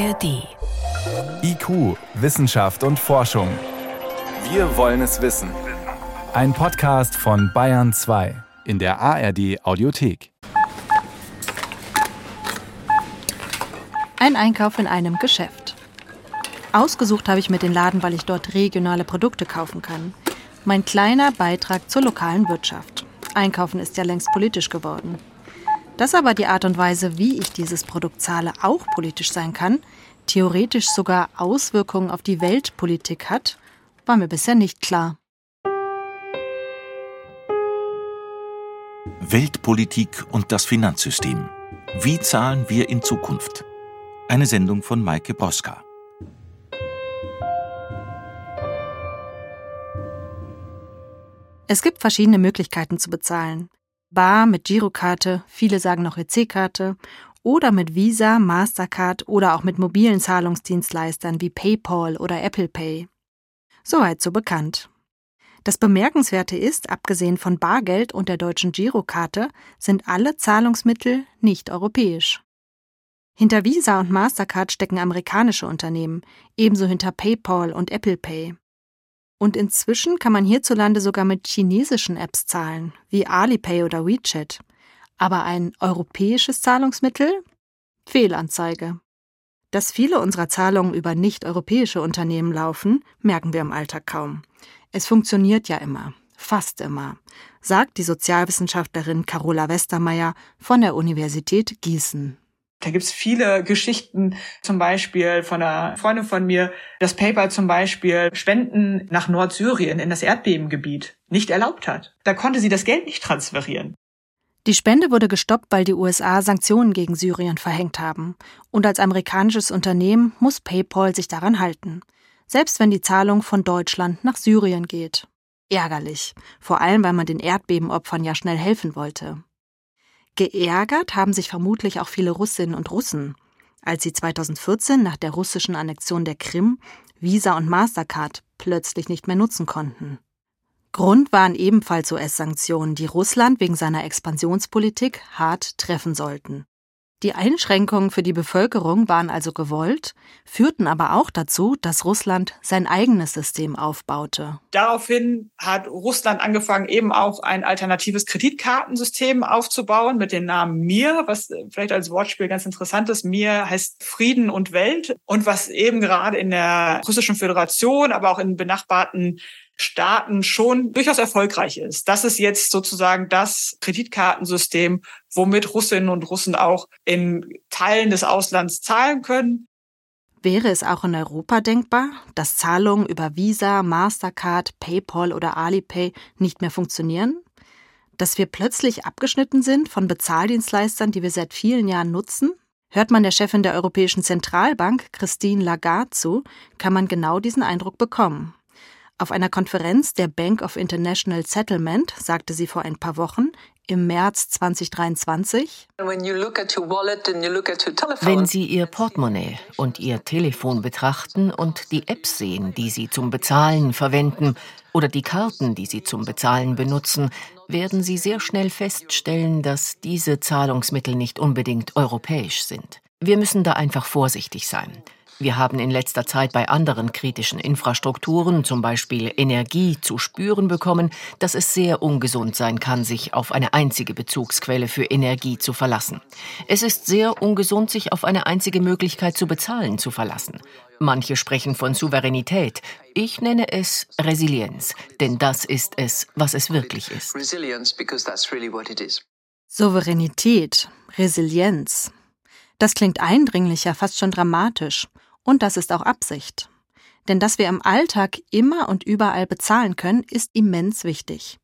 ARD. IQ, Wissenschaft und Forschung. Wir wollen es wissen. Ein Podcast von Bayern 2 in der ARD Audiothek. Ein Einkauf in einem Geschäft. Ausgesucht habe ich mir den Laden, weil ich dort regionale Produkte kaufen kann. Mein kleiner Beitrag zur lokalen Wirtschaft. Einkaufen ist ja längst politisch geworden. Dass aber die Art und Weise, wie ich dieses Produkt zahle, auch politisch sein kann, theoretisch sogar Auswirkungen auf die Weltpolitik hat, war mir bisher nicht klar. Weltpolitik und das Finanzsystem. Wie zahlen wir in Zukunft? Eine Sendung von Maike Boska. Es gibt verschiedene Möglichkeiten zu bezahlen. Bar mit Girokarte, viele sagen noch EC-Karte oder mit Visa, Mastercard oder auch mit mobilen Zahlungsdienstleistern wie PayPal oder Apple Pay. Soweit so bekannt. Das Bemerkenswerte ist, abgesehen von Bargeld und der deutschen Girokarte, sind alle Zahlungsmittel nicht europäisch. Hinter Visa und Mastercard stecken amerikanische Unternehmen, ebenso hinter PayPal und Apple Pay. Und inzwischen kann man hierzulande sogar mit chinesischen Apps zahlen, wie Alipay oder WeChat. Aber ein europäisches Zahlungsmittel? Fehlanzeige. Dass viele unserer Zahlungen über nicht-europäische Unternehmen laufen, merken wir im Alltag kaum. Es funktioniert ja immer, fast immer, sagt die Sozialwissenschaftlerin Carola Westermeier von der Universität Gießen. Da gibt's viele Geschichten, zum Beispiel von einer Freundin von mir, dass PayPal zum Beispiel Spenden nach Nordsyrien in das Erdbebengebiet nicht erlaubt hat. Da konnte sie das Geld nicht transferieren. Die Spende wurde gestoppt, weil die USA Sanktionen gegen Syrien verhängt haben. Und als amerikanisches Unternehmen muss PayPal sich daran halten. Selbst wenn die Zahlung von Deutschland nach Syrien geht. Ärgerlich. Vor allem, weil man den Erdbebenopfern ja schnell helfen wollte. Geärgert haben sich vermutlich auch viele Russinnen und Russen, als sie 2014 nach der russischen Annexion der Krim Visa und Mastercard plötzlich nicht mehr nutzen konnten. Grund waren ebenfalls US-Sanktionen, die Russland wegen seiner Expansionspolitik hart treffen sollten. Die Einschränkungen für die Bevölkerung waren also gewollt, führten aber auch dazu, dass Russland sein eigenes System aufbaute. Daraufhin hat Russland angefangen, eben auch ein alternatives Kreditkartensystem aufzubauen mit dem Namen Mir, was vielleicht als Wortspiel ganz interessant ist. Mir heißt Frieden und Welt und was eben gerade in der russischen Föderation, aber auch in benachbarten Staaten schon durchaus erfolgreich ist. Das ist jetzt sozusagen das Kreditkartensystem, womit Russinnen und Russen auch in Teilen des Auslands zahlen können. Wäre es auch in Europa denkbar, dass Zahlungen über Visa, Mastercard, PayPal oder Alipay nicht mehr funktionieren? Dass wir plötzlich abgeschnitten sind von Bezahldienstleistern, die wir seit vielen Jahren nutzen? Hört man der Chefin der Europäischen Zentralbank, Christine Lagarde, zu, kann man genau diesen Eindruck bekommen. Auf einer Konferenz der Bank of International Settlement sagte sie vor ein paar Wochen, im März 2023, wenn Sie Ihr Portemonnaie und Ihr Telefon betrachten und die Apps sehen, die Sie zum Bezahlen verwenden oder die Karten, die Sie zum Bezahlen benutzen, werden Sie sehr schnell feststellen, dass diese Zahlungsmittel nicht unbedingt europäisch sind. Wir müssen da einfach vorsichtig sein. Wir haben in letzter Zeit bei anderen kritischen Infrastrukturen, zum Beispiel Energie, zu spüren bekommen, dass es sehr ungesund sein kann, sich auf eine einzige Bezugsquelle für Energie zu verlassen. Es ist sehr ungesund, sich auf eine einzige Möglichkeit zu bezahlen zu verlassen. Manche sprechen von Souveränität. Ich nenne es Resilienz, denn das ist es, was es wirklich ist. Souveränität, Resilienz. Das klingt eindringlicher, fast schon dramatisch. Und das ist auch Absicht. Denn dass wir im Alltag immer und überall bezahlen können, ist immens wichtig.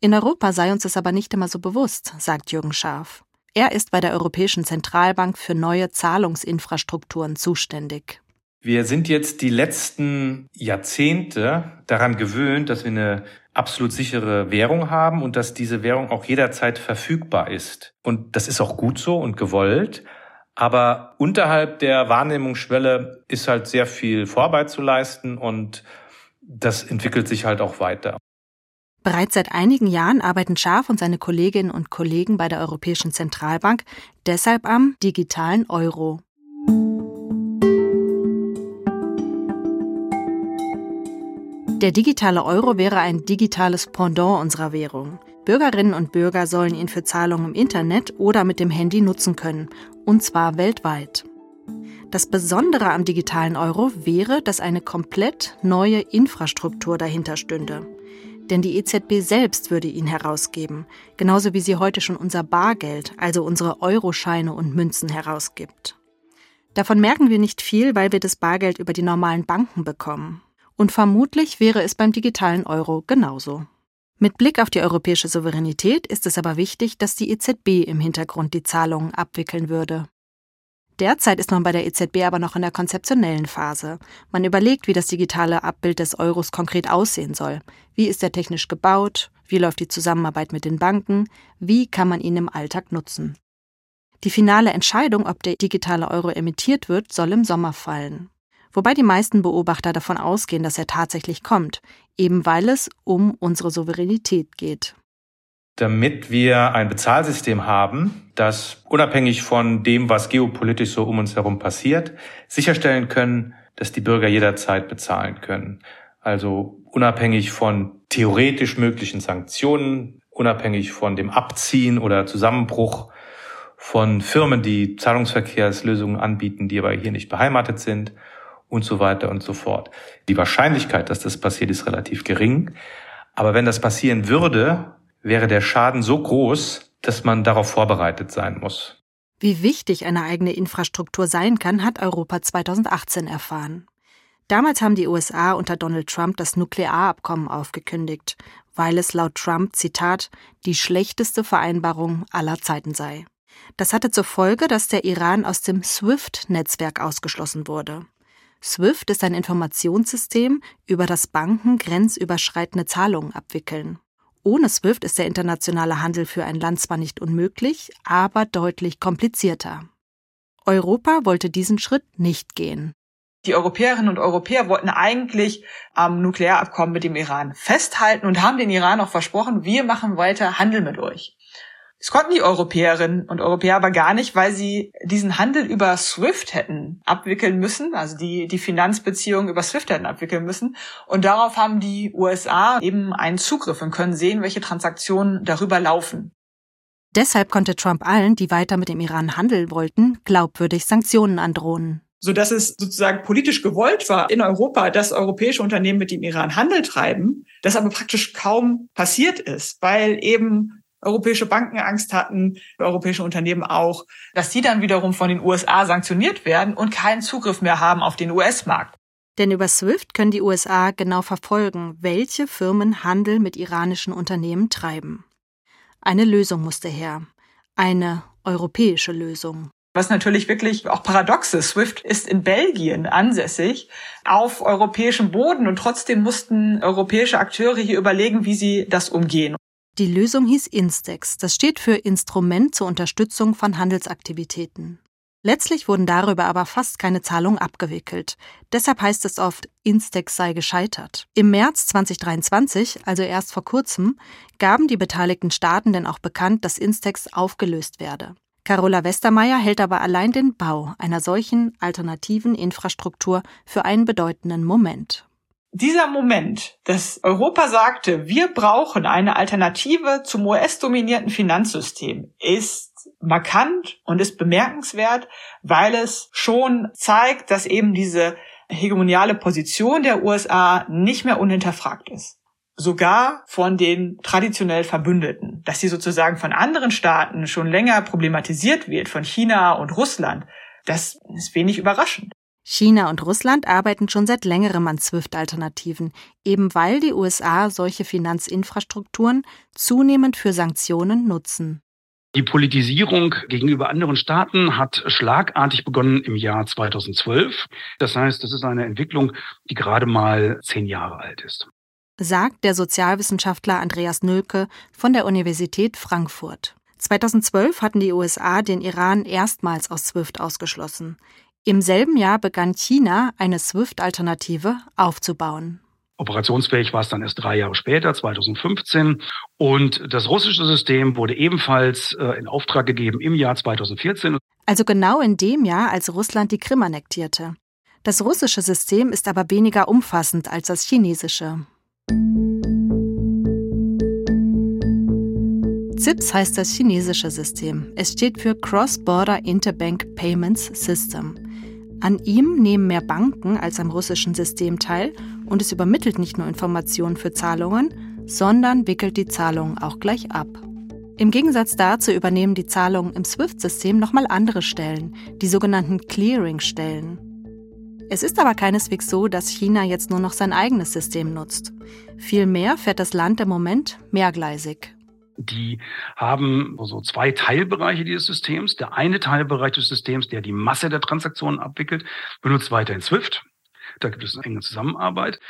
In Europa sei uns das aber nicht immer so bewusst, sagt Jürgen Scharf. Er ist bei der Europäischen Zentralbank für neue Zahlungsinfrastrukturen zuständig. Wir sind jetzt die letzten Jahrzehnte daran gewöhnt, dass wir eine absolut sichere Währung haben und dass diese Währung auch jederzeit verfügbar ist. Und das ist auch gut so und gewollt. Aber unterhalb der Wahrnehmungsschwelle ist halt sehr viel Vorarbeit zu leisten und das entwickelt sich halt auch weiter. Bereits seit einigen Jahren arbeiten Schaf und seine Kolleginnen und Kollegen bei der Europäischen Zentralbank deshalb am digitalen Euro. Der digitale Euro wäre ein digitales Pendant unserer Währung. Bürgerinnen und Bürger sollen ihn für Zahlungen im Internet oder mit dem Handy nutzen können, und zwar weltweit. Das Besondere am digitalen Euro wäre, dass eine komplett neue Infrastruktur dahinter stünde. Denn die EZB selbst würde ihn herausgeben, genauso wie sie heute schon unser Bargeld, also unsere Euroscheine und Münzen herausgibt. Davon merken wir nicht viel, weil wir das Bargeld über die normalen Banken bekommen. Und vermutlich wäre es beim digitalen Euro genauso. Mit Blick auf die europäische Souveränität ist es aber wichtig, dass die EZB im Hintergrund die Zahlungen abwickeln würde. Derzeit ist man bei der EZB aber noch in der konzeptionellen Phase. Man überlegt, wie das digitale Abbild des Euros konkret aussehen soll. Wie ist er technisch gebaut? Wie läuft die Zusammenarbeit mit den Banken? Wie kann man ihn im Alltag nutzen? Die finale Entscheidung, ob der digitale Euro emittiert wird, soll im Sommer fallen. Wobei die meisten Beobachter davon ausgehen, dass er tatsächlich kommt, eben weil es um unsere Souveränität geht damit wir ein Bezahlsystem haben, das unabhängig von dem, was geopolitisch so um uns herum passiert, sicherstellen können, dass die Bürger jederzeit bezahlen können. Also unabhängig von theoretisch möglichen Sanktionen, unabhängig von dem Abziehen oder Zusammenbruch von Firmen, die Zahlungsverkehrslösungen anbieten, die aber hier nicht beheimatet sind und so weiter und so fort. Die Wahrscheinlichkeit, dass das passiert, ist relativ gering. Aber wenn das passieren würde, wäre der Schaden so groß, dass man darauf vorbereitet sein muss. Wie wichtig eine eigene Infrastruktur sein kann, hat Europa 2018 erfahren. Damals haben die USA unter Donald Trump das Nuklearabkommen aufgekündigt, weil es laut Trump, Zitat, die schlechteste Vereinbarung aller Zeiten sei. Das hatte zur Folge, dass der Iran aus dem SWIFT-Netzwerk ausgeschlossen wurde. SWIFT ist ein Informationssystem, über das Banken grenzüberschreitende Zahlungen abwickeln. Ohne SWIFT ist der internationale Handel für ein Land zwar nicht unmöglich, aber deutlich komplizierter. Europa wollte diesen Schritt nicht gehen. Die Europäerinnen und Europäer wollten eigentlich am Nuklearabkommen mit dem Iran festhalten und haben den Iran auch versprochen, wir machen weiter Handel mit euch. Das konnten die Europäerinnen und Europäer aber gar nicht, weil sie diesen Handel über SWIFT hätten abwickeln müssen, also die, die Finanzbeziehungen über SWIFT hätten abwickeln müssen. Und darauf haben die USA eben einen Zugriff und können sehen, welche Transaktionen darüber laufen. Deshalb konnte Trump allen, die weiter mit dem Iran handeln wollten, glaubwürdig Sanktionen androhen so dass es sozusagen politisch gewollt war in Europa, dass europäische Unternehmen mit dem Iran Handel treiben, das aber praktisch kaum passiert ist, weil eben europäische Banken Angst hatten, europäische Unternehmen auch, dass die dann wiederum von den USA sanktioniert werden und keinen Zugriff mehr haben auf den US-Markt. Denn über SWIFT können die USA genau verfolgen, welche Firmen Handel mit iranischen Unternehmen treiben. Eine Lösung musste her. Eine europäische Lösung. Was natürlich wirklich auch paradox ist. SWIFT ist in Belgien ansässig, auf europäischem Boden und trotzdem mussten europäische Akteure hier überlegen, wie sie das umgehen. Die Lösung hieß Instex. Das steht für Instrument zur Unterstützung von Handelsaktivitäten. Letztlich wurden darüber aber fast keine Zahlungen abgewickelt. Deshalb heißt es oft, Instex sei gescheitert. Im März 2023, also erst vor kurzem, gaben die beteiligten Staaten denn auch bekannt, dass Instex aufgelöst werde. Carola Westermeier hält aber allein den Bau einer solchen alternativen Infrastruktur für einen bedeutenden Moment dieser Moment, dass Europa sagte, wir brauchen eine Alternative zum US-dominierten Finanzsystem, ist markant und ist bemerkenswert, weil es schon zeigt, dass eben diese hegemoniale Position der USA nicht mehr unhinterfragt ist. Sogar von den traditionell Verbündeten, dass sie sozusagen von anderen Staaten schon länger problematisiert wird, von China und Russland, das ist wenig überraschend. China und Russland arbeiten schon seit längerem an SWIFT-Alternativen, eben weil die USA solche Finanzinfrastrukturen zunehmend für Sanktionen nutzen. Die Politisierung gegenüber anderen Staaten hat schlagartig begonnen im Jahr 2012. Das heißt, das ist eine Entwicklung, die gerade mal zehn Jahre alt ist. Sagt der Sozialwissenschaftler Andreas Nölke von der Universität Frankfurt. 2012 hatten die USA den Iran erstmals aus SWIFT ausgeschlossen. Im selben Jahr begann China, eine SWIFT-Alternative aufzubauen. Operationsfähig war es dann erst drei Jahre später, 2015. Und das russische System wurde ebenfalls äh, in Auftrag gegeben im Jahr 2014. Also genau in dem Jahr, als Russland die Krim annektierte. Das russische System ist aber weniger umfassend als das chinesische. CIPS heißt das chinesische System. Es steht für Cross-Border Interbank Payments System. An ihm nehmen mehr Banken als am russischen System teil und es übermittelt nicht nur Informationen für Zahlungen, sondern wickelt die Zahlungen auch gleich ab. Im Gegensatz dazu übernehmen die Zahlungen im SWIFT-System nochmal andere Stellen, die sogenannten Clearing-Stellen. Es ist aber keineswegs so, dass China jetzt nur noch sein eigenes System nutzt. Vielmehr fährt das Land im Moment mehrgleisig. Die haben so zwei Teilbereiche dieses Systems. Der eine Teilbereich des Systems, der die Masse der Transaktionen abwickelt, benutzt weiterhin SWIFT. Da gibt es eine enge Zusammenarbeit.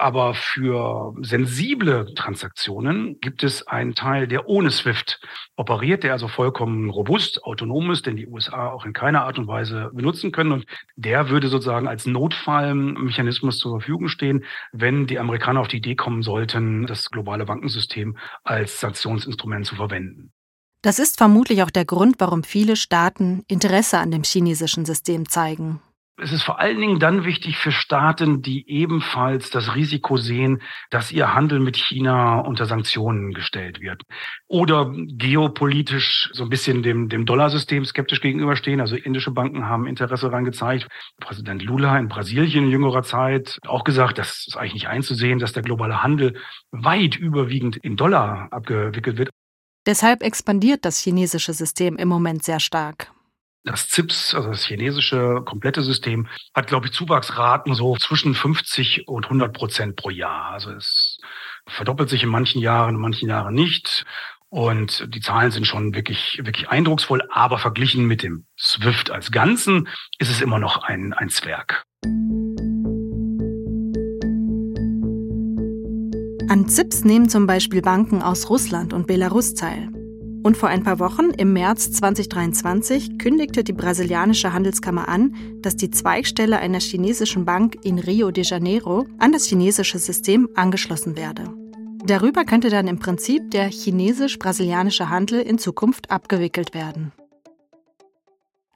Aber für sensible Transaktionen gibt es einen Teil, der ohne SWIFT operiert, der also vollkommen robust, autonom ist, den die USA auch in keiner Art und Weise benutzen können. Und der würde sozusagen als Notfallmechanismus zur Verfügung stehen, wenn die Amerikaner auf die Idee kommen sollten, das globale Bankensystem als Sanktionsinstrument zu verwenden. Das ist vermutlich auch der Grund, warum viele Staaten Interesse an dem chinesischen System zeigen. Es ist vor allen Dingen dann wichtig für Staaten, die ebenfalls das Risiko sehen, dass ihr Handel mit China unter Sanktionen gestellt wird. Oder geopolitisch so ein bisschen dem, dem Dollarsystem skeptisch gegenüberstehen. Also indische Banken haben Interesse daran gezeigt. Präsident Lula in Brasilien in jüngerer Zeit auch gesagt, das ist eigentlich nicht einzusehen, dass der globale Handel weit überwiegend in Dollar abgewickelt wird. Deshalb expandiert das chinesische System im Moment sehr stark. Das ZIPS, also das chinesische komplette System, hat, glaube ich, Zuwachsraten so zwischen 50 und 100 Prozent pro Jahr. Also es verdoppelt sich in manchen Jahren, in manchen Jahren nicht. Und die Zahlen sind schon wirklich, wirklich eindrucksvoll. Aber verglichen mit dem SWIFT als Ganzen ist es immer noch ein, ein Zwerg. An ZIPS nehmen zum Beispiel Banken aus Russland und Belarus teil. Und vor ein paar Wochen, im März 2023, kündigte die brasilianische Handelskammer an, dass die Zweigstelle einer chinesischen Bank in Rio de Janeiro an das chinesische System angeschlossen werde. Darüber könnte dann im Prinzip der chinesisch-brasilianische Handel in Zukunft abgewickelt werden.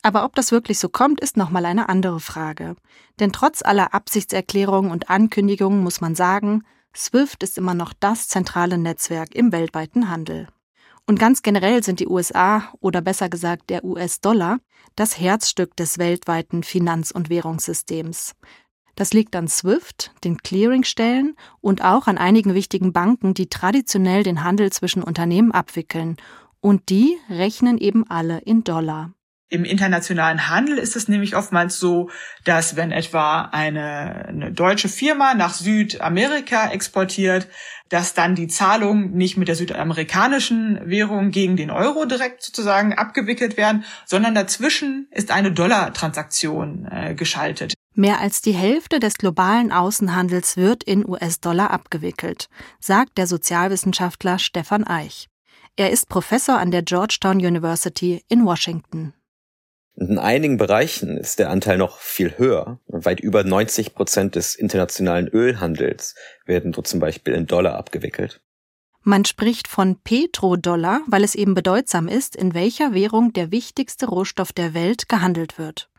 Aber ob das wirklich so kommt, ist nochmal eine andere Frage. Denn trotz aller Absichtserklärungen und Ankündigungen muss man sagen, SWIFT ist immer noch das zentrale Netzwerk im weltweiten Handel. Und ganz generell sind die USA oder besser gesagt der US-Dollar das Herzstück des weltweiten Finanz- und Währungssystems. Das liegt an SWIFT, den Clearingstellen und auch an einigen wichtigen Banken, die traditionell den Handel zwischen Unternehmen abwickeln. Und die rechnen eben alle in Dollar. Im internationalen Handel ist es nämlich oftmals so, dass wenn etwa eine, eine, deutsche Firma nach Südamerika exportiert, dass dann die Zahlungen nicht mit der südamerikanischen Währung gegen den Euro direkt sozusagen abgewickelt werden, sondern dazwischen ist eine Dollartransaktion äh, geschaltet. Mehr als die Hälfte des globalen Außenhandels wird in US-Dollar abgewickelt, sagt der Sozialwissenschaftler Stefan Eich. Er ist Professor an der Georgetown University in Washington. In einigen Bereichen ist der Anteil noch viel höher. Weit über 90 Prozent des internationalen Ölhandels werden dort zum Beispiel in Dollar abgewickelt. Man spricht von Petrodollar, weil es eben bedeutsam ist, in welcher Währung der wichtigste Rohstoff der Welt gehandelt wird.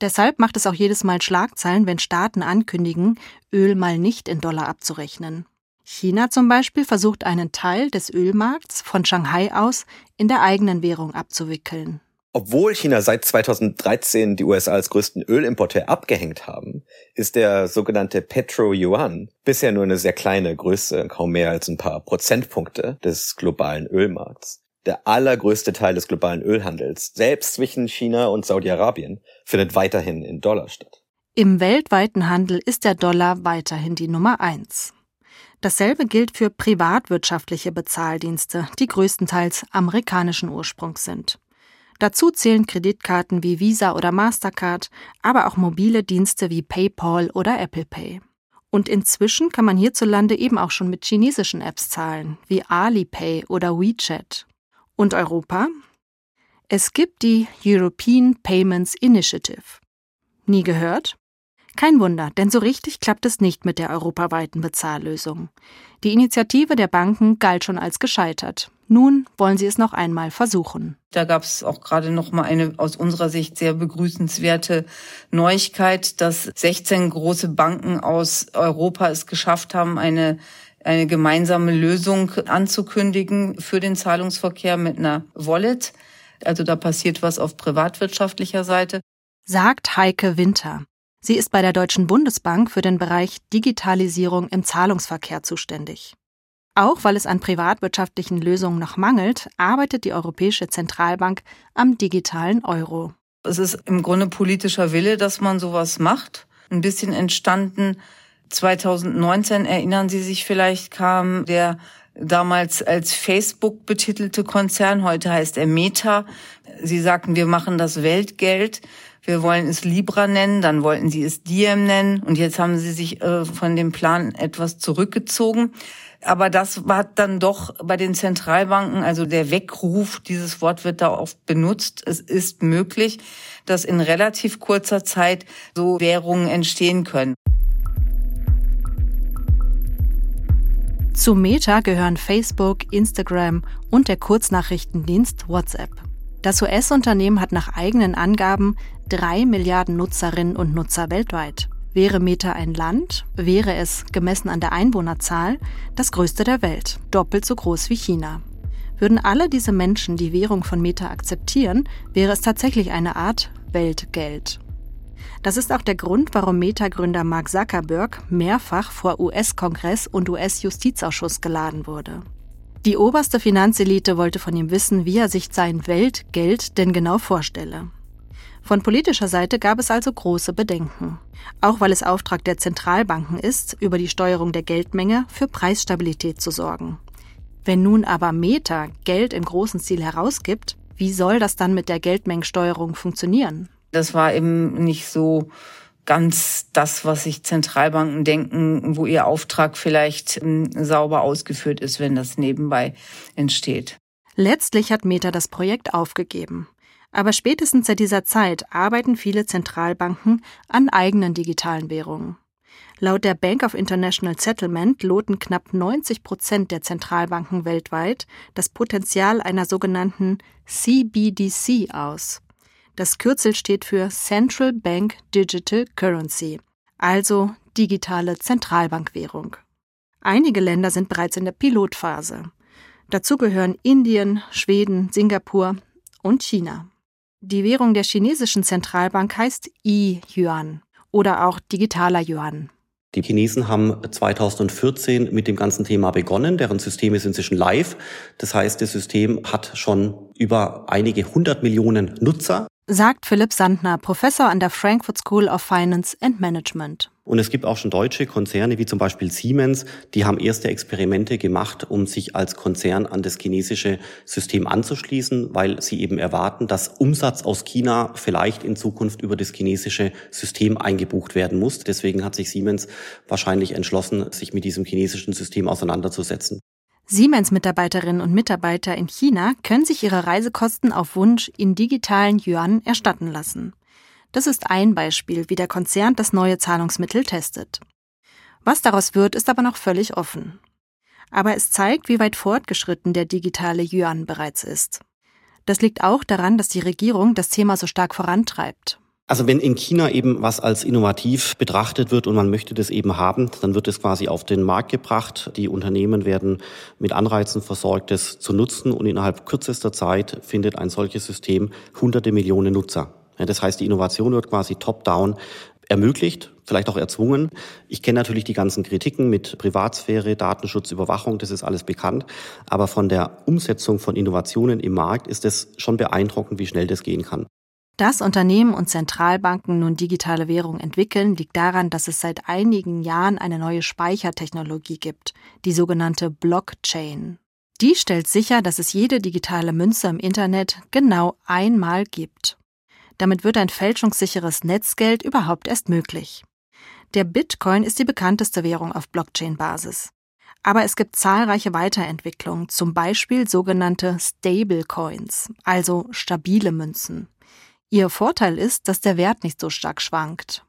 Deshalb macht es auch jedes Mal Schlagzeilen, wenn Staaten ankündigen, Öl mal nicht in Dollar abzurechnen. China zum Beispiel versucht einen Teil des Ölmarkts von Shanghai aus in der eigenen Währung abzuwickeln. Obwohl China seit 2013 die USA als größten Ölimporteur abgehängt haben, ist der sogenannte Petro-Yuan bisher nur eine sehr kleine Größe, kaum mehr als ein paar Prozentpunkte des globalen Ölmarkts. Der allergrößte Teil des globalen Ölhandels, selbst zwischen China und Saudi-Arabien, findet weiterhin in Dollar statt. Im weltweiten Handel ist der Dollar weiterhin die Nummer eins. Dasselbe gilt für privatwirtschaftliche Bezahldienste, die größtenteils amerikanischen Ursprungs sind. Dazu zählen Kreditkarten wie Visa oder Mastercard, aber auch mobile Dienste wie PayPal oder Apple Pay. Und inzwischen kann man hierzulande eben auch schon mit chinesischen Apps zahlen, wie Alipay oder WeChat. Und Europa? Es gibt die European Payments Initiative. Nie gehört? Kein Wunder, denn so richtig klappt es nicht mit der europaweiten Bezahllösung. Die Initiative der Banken galt schon als gescheitert. Nun wollen sie es noch einmal versuchen. Da gab es auch gerade noch mal eine aus unserer Sicht sehr begrüßenswerte Neuigkeit, dass 16 große Banken aus Europa es geschafft haben, eine eine gemeinsame Lösung anzukündigen für den Zahlungsverkehr mit einer Wallet. Also da passiert was auf privatwirtschaftlicher Seite. Sagt Heike Winter. Sie ist bei der Deutschen Bundesbank für den Bereich Digitalisierung im Zahlungsverkehr zuständig. Auch weil es an privatwirtschaftlichen Lösungen noch mangelt, arbeitet die Europäische Zentralbank am digitalen Euro. Es ist im Grunde politischer Wille, dass man sowas macht. Ein bisschen entstanden 2019, erinnern Sie sich vielleicht, kam der damals als Facebook betitelte Konzern, heute heißt er Meta. Sie sagten, wir machen das Weltgeld. Wir wollen es Libra nennen, dann wollten sie es Diem nennen und jetzt haben sie sich äh, von dem Plan etwas zurückgezogen. Aber das war dann doch bei den Zentralbanken, also der Weckruf, dieses Wort wird da oft benutzt. Es ist möglich, dass in relativ kurzer Zeit so Währungen entstehen können. Zu Meta gehören Facebook, Instagram und der Kurznachrichtendienst WhatsApp. Das US-Unternehmen hat nach eigenen Angaben drei Milliarden Nutzerinnen und Nutzer weltweit. Wäre Meta ein Land, wäre es, gemessen an der Einwohnerzahl, das größte der Welt, doppelt so groß wie China. Würden alle diese Menschen die Währung von Meta akzeptieren, wäre es tatsächlich eine Art Weltgeld. Das ist auch der Grund, warum Meta-Gründer Mark Zuckerberg mehrfach vor US-Kongress und US-Justizausschuss geladen wurde. Die oberste Finanzelite wollte von ihm wissen, wie er sich sein Weltgeld denn genau vorstelle. Von politischer Seite gab es also große Bedenken. Auch weil es Auftrag der Zentralbanken ist, über die Steuerung der Geldmenge für Preisstabilität zu sorgen. Wenn nun aber Meta Geld im großen Stil herausgibt, wie soll das dann mit der Geldmengensteuerung funktionieren? Das war eben nicht so ganz das, was sich Zentralbanken denken, wo ihr Auftrag vielleicht ähm, sauber ausgeführt ist, wenn das nebenbei entsteht. Letztlich hat Meta das Projekt aufgegeben. Aber spätestens seit dieser Zeit arbeiten viele Zentralbanken an eigenen digitalen Währungen. Laut der Bank of International Settlement loten knapp 90 Prozent der Zentralbanken weltweit das Potenzial einer sogenannten CBDC aus. Das Kürzel steht für Central Bank Digital Currency, also digitale Zentralbankwährung. Einige Länder sind bereits in der Pilotphase. Dazu gehören Indien, Schweden, Singapur und China. Die Währung der chinesischen Zentralbank heißt I-Yuan oder auch digitaler Yuan. Die Chinesen haben 2014 mit dem ganzen Thema begonnen. Deren System ist inzwischen live. Das heißt, das System hat schon über einige hundert Millionen Nutzer sagt Philipp Sandner, Professor an der Frankfurt School of Finance and Management. Und es gibt auch schon deutsche Konzerne wie zum Beispiel Siemens, die haben erste Experimente gemacht, um sich als Konzern an das chinesische System anzuschließen, weil sie eben erwarten, dass Umsatz aus China vielleicht in Zukunft über das chinesische System eingebucht werden muss. Deswegen hat sich Siemens wahrscheinlich entschlossen, sich mit diesem chinesischen System auseinanderzusetzen. Siemens-Mitarbeiterinnen und Mitarbeiter in China können sich ihre Reisekosten auf Wunsch in digitalen Yuan erstatten lassen. Das ist ein Beispiel, wie der Konzern das neue Zahlungsmittel testet. Was daraus wird, ist aber noch völlig offen. Aber es zeigt, wie weit fortgeschritten der digitale Yuan bereits ist. Das liegt auch daran, dass die Regierung das Thema so stark vorantreibt. Also wenn in China eben was als innovativ betrachtet wird und man möchte das eben haben, dann wird es quasi auf den Markt gebracht. Die Unternehmen werden mit Anreizen versorgt, das zu nutzen und innerhalb kürzester Zeit findet ein solches System hunderte Millionen Nutzer. Das heißt, die Innovation wird quasi top-down ermöglicht, vielleicht auch erzwungen. Ich kenne natürlich die ganzen Kritiken mit Privatsphäre, Datenschutz, Überwachung, das ist alles bekannt. Aber von der Umsetzung von Innovationen im Markt ist es schon beeindruckend, wie schnell das gehen kann. Dass Unternehmen und Zentralbanken nun digitale Währung entwickeln, liegt daran, dass es seit einigen Jahren eine neue Speichertechnologie gibt, die sogenannte Blockchain. Die stellt sicher, dass es jede digitale Münze im Internet genau einmal gibt. Damit wird ein fälschungssicheres Netzgeld überhaupt erst möglich. Der Bitcoin ist die bekannteste Währung auf Blockchain-Basis. Aber es gibt zahlreiche Weiterentwicklungen, zum Beispiel sogenannte Stablecoins, also stabile Münzen. Ihr Vorteil ist, dass der Wert nicht so stark schwankt.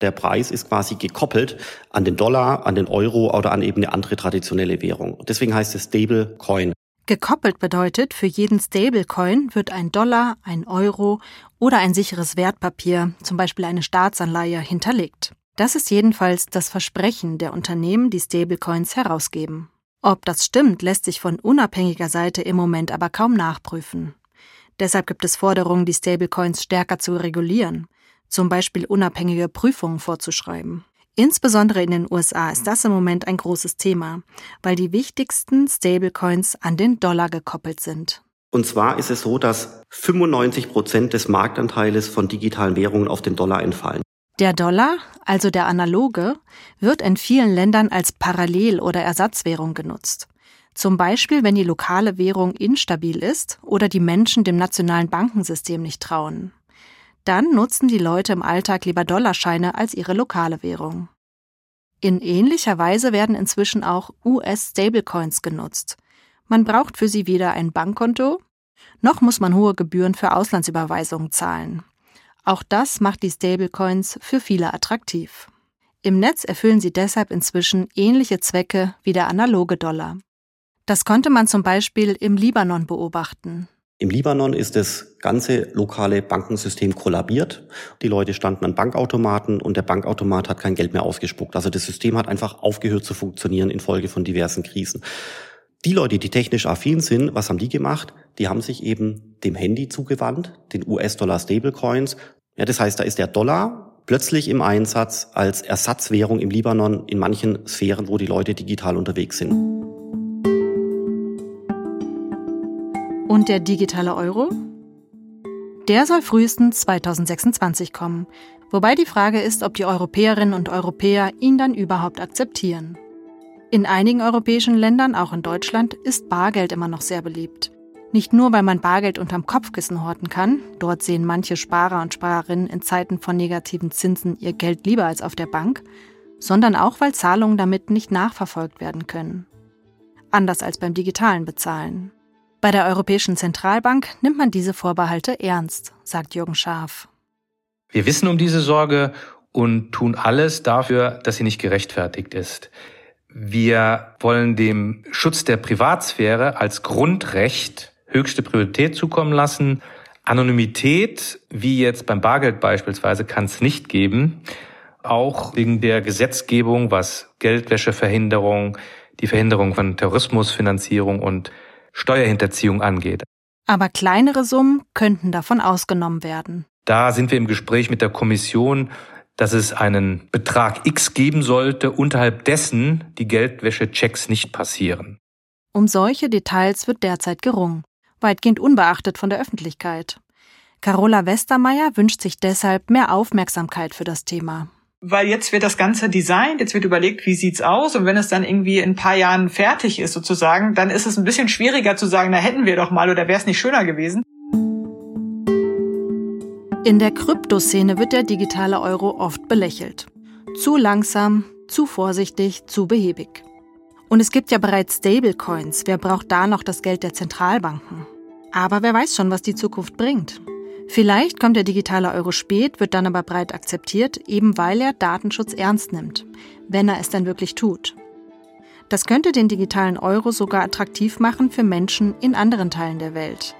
Der Preis ist quasi gekoppelt an den Dollar, an den Euro oder an eben eine andere traditionelle Währung. Deswegen heißt es Stablecoin. Gekoppelt bedeutet, für jeden Stablecoin wird ein Dollar, ein Euro oder ein sicheres Wertpapier, zum Beispiel eine Staatsanleihe, hinterlegt. Das ist jedenfalls das Versprechen der Unternehmen, die Stablecoins herausgeben. Ob das stimmt, lässt sich von unabhängiger Seite im Moment aber kaum nachprüfen. Deshalb gibt es Forderungen, die Stablecoins stärker zu regulieren, zum Beispiel unabhängige Prüfungen vorzuschreiben. Insbesondere in den USA ist das im Moment ein großes Thema, weil die wichtigsten Stablecoins an den Dollar gekoppelt sind. Und zwar ist es so, dass 95 Prozent des Marktanteiles von digitalen Währungen auf den Dollar entfallen. Der Dollar, also der analoge, wird in vielen Ländern als Parallel- oder Ersatzwährung genutzt. Zum Beispiel, wenn die lokale Währung instabil ist oder die Menschen dem nationalen Bankensystem nicht trauen. Dann nutzen die Leute im Alltag lieber Dollarscheine als ihre lokale Währung. In ähnlicher Weise werden inzwischen auch US-Stablecoins genutzt. Man braucht für sie weder ein Bankkonto, noch muss man hohe Gebühren für Auslandsüberweisungen zahlen. Auch das macht die Stablecoins für viele attraktiv. Im Netz erfüllen sie deshalb inzwischen ähnliche Zwecke wie der analoge Dollar. Das konnte man zum Beispiel im Libanon beobachten. Im Libanon ist das ganze lokale Bankensystem kollabiert. Die Leute standen an Bankautomaten und der Bankautomat hat kein Geld mehr ausgespuckt. Also das System hat einfach aufgehört zu funktionieren infolge von diversen Krisen. Die Leute, die technisch affin sind, was haben die gemacht? Die haben sich eben dem Handy zugewandt, den US-Dollar Stablecoins. Ja, das heißt, da ist der Dollar plötzlich im Einsatz als Ersatzwährung im Libanon in manchen Sphären, wo die Leute digital unterwegs sind. Und der digitale Euro? Der soll frühestens 2026 kommen, wobei die Frage ist, ob die Europäerinnen und Europäer ihn dann überhaupt akzeptieren. In einigen europäischen Ländern, auch in Deutschland, ist Bargeld immer noch sehr beliebt. Nicht nur, weil man Bargeld unterm Kopfkissen horten kann, dort sehen manche Sparer und Sparerinnen in Zeiten von negativen Zinsen ihr Geld lieber als auf der Bank, sondern auch, weil Zahlungen damit nicht nachverfolgt werden können. Anders als beim digitalen Bezahlen. Bei der Europäischen Zentralbank nimmt man diese Vorbehalte ernst, sagt Jürgen Schaaf. Wir wissen um diese Sorge und tun alles dafür, dass sie nicht gerechtfertigt ist. Wir wollen dem Schutz der Privatsphäre als Grundrecht höchste Priorität zukommen lassen. Anonymität, wie jetzt beim Bargeld beispielsweise, kann es nicht geben. Auch wegen der Gesetzgebung, was Geldwäscheverhinderung, die Verhinderung von Terrorismusfinanzierung und Steuerhinterziehung angeht. Aber kleinere Summen könnten davon ausgenommen werden. Da sind wir im Gespräch mit der Kommission, dass es einen Betrag X geben sollte, unterhalb dessen die Geldwäschechecks nicht passieren. Um solche Details wird derzeit gerungen, weitgehend unbeachtet von der Öffentlichkeit. Carola Westermeier wünscht sich deshalb mehr Aufmerksamkeit für das Thema weil jetzt wird das Ganze designt, jetzt wird überlegt, wie sieht's aus und wenn es dann irgendwie in ein paar Jahren fertig ist sozusagen, dann ist es ein bisschen schwieriger zu sagen, na hätten wir doch mal oder wäre es nicht schöner gewesen. In der Kryptoszene wird der digitale Euro oft belächelt. Zu langsam, zu vorsichtig, zu behäbig. Und es gibt ja bereits Stablecoins, wer braucht da noch das Geld der Zentralbanken? Aber wer weiß schon, was die Zukunft bringt. Vielleicht kommt der digitale Euro spät, wird dann aber breit akzeptiert, eben weil er Datenschutz ernst nimmt, wenn er es dann wirklich tut. Das könnte den digitalen Euro sogar attraktiv machen für Menschen in anderen Teilen der Welt.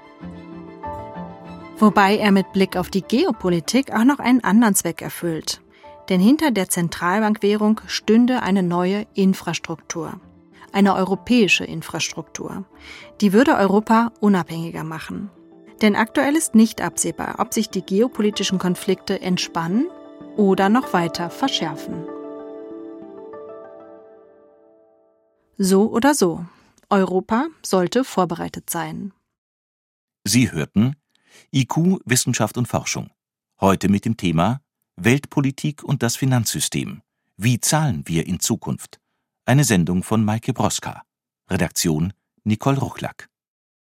Wobei er mit Blick auf die Geopolitik auch noch einen anderen Zweck erfüllt. Denn hinter der Zentralbankwährung stünde eine neue Infrastruktur. Eine europäische Infrastruktur. Die würde Europa unabhängiger machen. Denn aktuell ist nicht absehbar, ob sich die geopolitischen Konflikte entspannen oder noch weiter verschärfen. So oder so, Europa sollte vorbereitet sein. Sie hörten IQ Wissenschaft und Forschung. Heute mit dem Thema Weltpolitik und das Finanzsystem. Wie zahlen wir in Zukunft? Eine Sendung von Maike Broska. Redaktion Nicole Ruchlack.